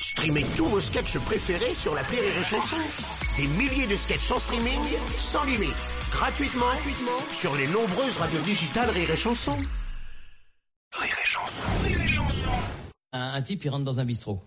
Streamez tous vos sketchs préférés sur la Rire et Chanson. Des milliers de sketchs en streaming, sans limite, gratuitement, gratuitement sur les nombreuses radios digitales Rire et Chanson. Rire et Chanson, un type, il rentre dans un bistrot.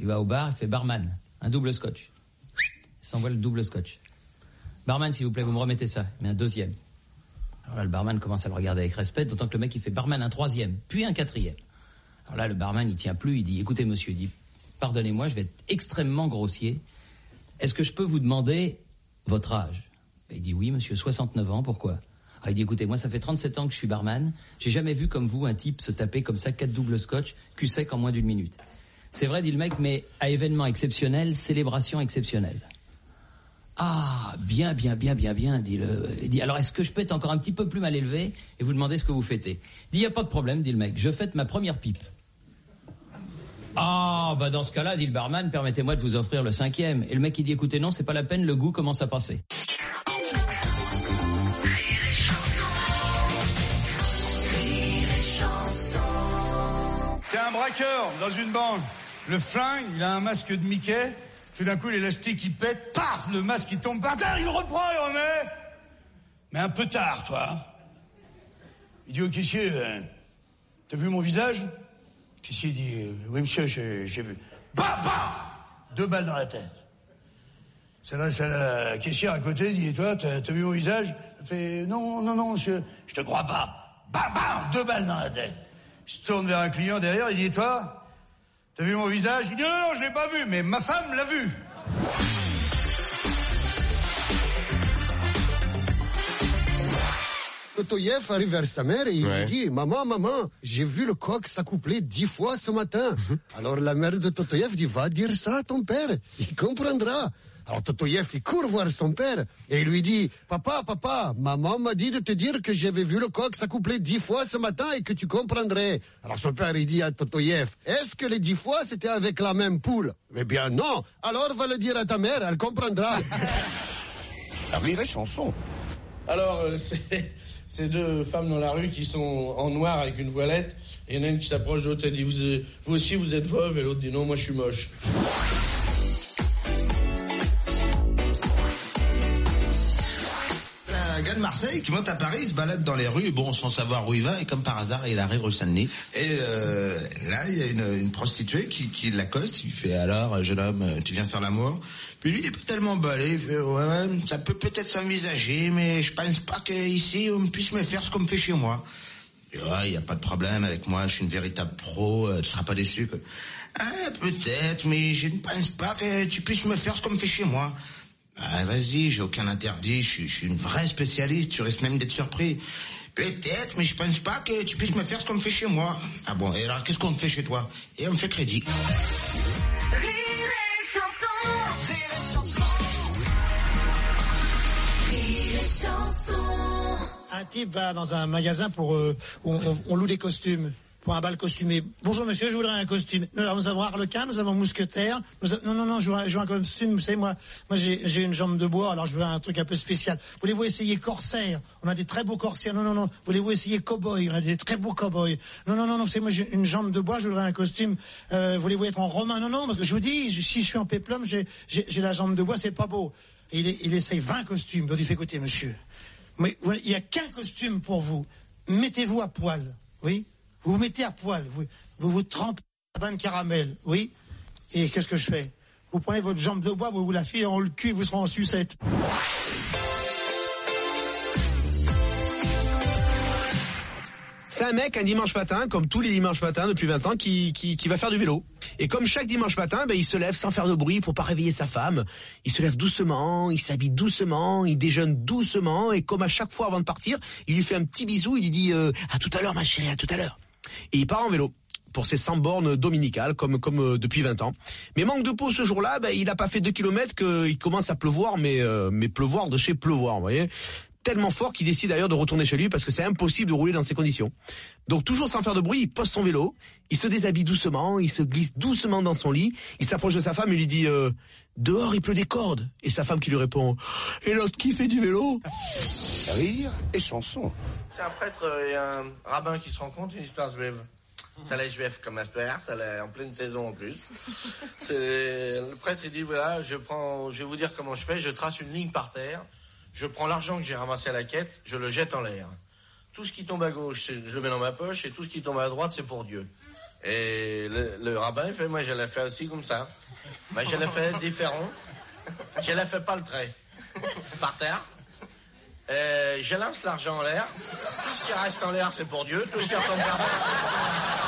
Il va au bar, il fait barman, un double scotch. Il s'envoie le double scotch. Barman, s'il vous plaît, vous me remettez ça. Mais un deuxième. Alors là, le barman commence à le regarder avec respect, d'autant que le mec, il fait barman un troisième, puis un quatrième. Alors là, le barman, il tient plus, il dit, écoutez, monsieur, il dit, pardonnez-moi, je vais être extrêmement grossier. Est-ce que je peux vous demander votre âge? Il dit, oui, monsieur, 69 ans, pourquoi? Ah, il dit, écoutez, moi, ça fait 37 ans que je suis barman. J'ai jamais vu comme vous un type se taper comme ça quatre doubles scotch, cul sec en moins d'une minute. C'est vrai, dit le mec, mais à événement exceptionnel, célébration exceptionnelle. Ah, bien, bien, bien, bien, bien, dit le. Dit, alors est-ce que je peux être encore un petit peu plus mal élevé et vous demander ce que vous fêtez? Il dit, y a pas de problème, dit le mec, je fête ma première pipe. Ah, bah dans ce cas-là, dit le barman, permettez-moi de vous offrir le cinquième. Et le mec, il dit, écoutez, non, c'est pas la peine, le goût commence à passer. C'est un braqueur dans une banque. Le flingue, il a un masque de Mickey. Tout d'un coup, l'élastique, il pète. Paf Le masque, il tombe par terre. Il reprend, il remet. Mais un peu tard, toi. Il dit au caissier, t'as vu mon visage? Le caissier dit, euh, oui, monsieur, j'ai vu. Bah, bah Deux balles dans la tête. Ça laisse à la caissière à côté, dit, toi, t'as vu mon visage? Il fait, non, non, non, monsieur, je te crois pas. Bam, bam Deux balles dans la tête. Il se tourne vers un client derrière, il dit, et toi, t'as vu mon visage? Il dit, non, non, je l'ai pas vu, mais ma femme l'a vu. Totoyev arrive vers sa mère et il Ouais. lui dit Maman, maman, j'ai vu le coq s'accoupler dix fois ce matin. Alors la mère de Totoyev dit Va dire ça à ton père, il comprendra. Alors Totoyev, il court voir son père et il lui dit Papa, papa, maman m'a dit de te dire que j'avais vu le coq s'accoupler dix fois ce matin et que tu comprendrais. Alors son père, il dit à Totoyev Est-ce que les dix fois c'était avec la même poule? Eh bien non. Alors va le dire à ta mère, elle comprendra. Rire et chanson. Alors, euh, c'est deux femmes dans la rue qui sont en noir avec une voilette. Et il y en a une qui s'approche de l'autre, elle dit vous, vous aussi vous êtes veuve Et l'autre dit non, moi je suis moche. Un gars de Marseille qui monte à Paris, il se balade dans les rues, bon, sans savoir où il va, et comme par hasard, il arrive au Saint-Denis. Et euh, là, il y a une, prostituée qui, l'accoste, il fait alors, jeune homme, tu viens faire l'amour Puis lui, il est pas tellement balé, il fait, ouais, ça peut peut-être s'envisager, mais je pense pas qu'ici, on puisse me faire ce qu'on me fait chez moi. Et ouais, il y a pas de problème avec moi, je suis une véritable pro, euh, tu seras pas déçu. Ah, peut-être, mais je ne pense pas que tu puisses me faire ce qu'on me fait chez moi. Ah, vas-y, j'ai aucun interdit, je suis, je suis une vraie spécialiste, tu risques même d'être surpris. Peut-être, mais je pense pas que tu puisses me faire ce qu'on me fait chez moi. Ah bon, et alors qu'est-ce qu'on me fait chez toi? Et on me fait crédit. Un type va dans un magasin pour euh, où on, on loue des costumes pour un bal costumé. Bonjour monsieur, je voudrais un costume. Nous, avons Harlequin, nous avons Mousquetaire. Nous Non, non, non, je veux, un, costume. Vous savez, moi, moi j'ai une jambe de bois, alors je veux un truc un peu spécial. Voulez-vous essayer corsaire? On a des très beaux corsaires. Non, non, non. Voulez-vous essayer cowboy? On a des très beaux cowboys. Non, non, non, non. C'est moi, j'ai une jambe de bois, je voudrais un costume. Euh, Voulez-vous être en romain? Non, non, parce que je vous dis, si je suis en péplum, j'ai la jambe de bois, c'est pas beau. Il, essaye 20 costumes. Donc il fait écoutez, monsieur. Mais il n'y a qu'un costume pour vous. Mettez-vous à poil, oui? Vous vous mettez à poil, vous vous, trempez dans un bain de caramel, oui Et qu'est-ce que je fais? Vous prenez votre jambe de bois, vous vous la filez en le cul, vous serez en sucette. C'est un mec un dimanche matin, comme tous les dimanches matins depuis 20 ans, qui, qui, qui va faire du vélo. Et comme chaque dimanche matin, ben, il se lève sans faire de bruit pour pas réveiller sa femme. Il se lève doucement, il s'habille doucement, il déjeune doucement, et comme à chaque fois avant de partir, il lui fait un petit bisou, il lui dit euh, à tout à l'heure ma chérie, à tout à l'heure. Et il part en vélo pour ses 100 bornes dominicales, comme, comme euh, depuis 20 ans. Mais manque de peau ce jour-là, ben, il a pas fait 2 kilomètres qu'il commence à pleuvoir, mais, euh, mais pleuvoir de chez pleuvoir, vous voyez tellement fort qu'il décide d'ailleurs de retourner chez lui parce que c'est impossible de rouler dans ces conditions. Donc toujours sans faire de bruit, il pose son vélo, il se déshabille doucement, il se glisse doucement dans son lit, il s'approche de sa femme et lui dit euh, dehors il pleut des cordes et sa femme qui lui répond et l'autre qui fait du vélo? Rire et chanson. C'est un prêtre et un rabbin qui se rencontrent, une histoire lève. Ça l'a juif comme Asper, ça l'a en pleine saison en plus. Le prêtre il dit voilà, je prends, je vais vous dire comment je fais. Je trace une ligne par terre. Je prends l'argent que j'ai ramassé à la quête, je le jette en l'air. Tout ce qui tombe à gauche, je le mets dans ma poche, et tout ce qui tombe à droite, c'est pour Dieu. Et le, le rabbin il fait, moi je l'ai fait aussi comme ça. Ben, je l'ai fait différent. Je l'ai fait pas le trait. Par terre. Euh, je lance l'argent en l'air. Tout ce qui reste en l'air, c'est pour Dieu. Tout ce qui retombe par terre.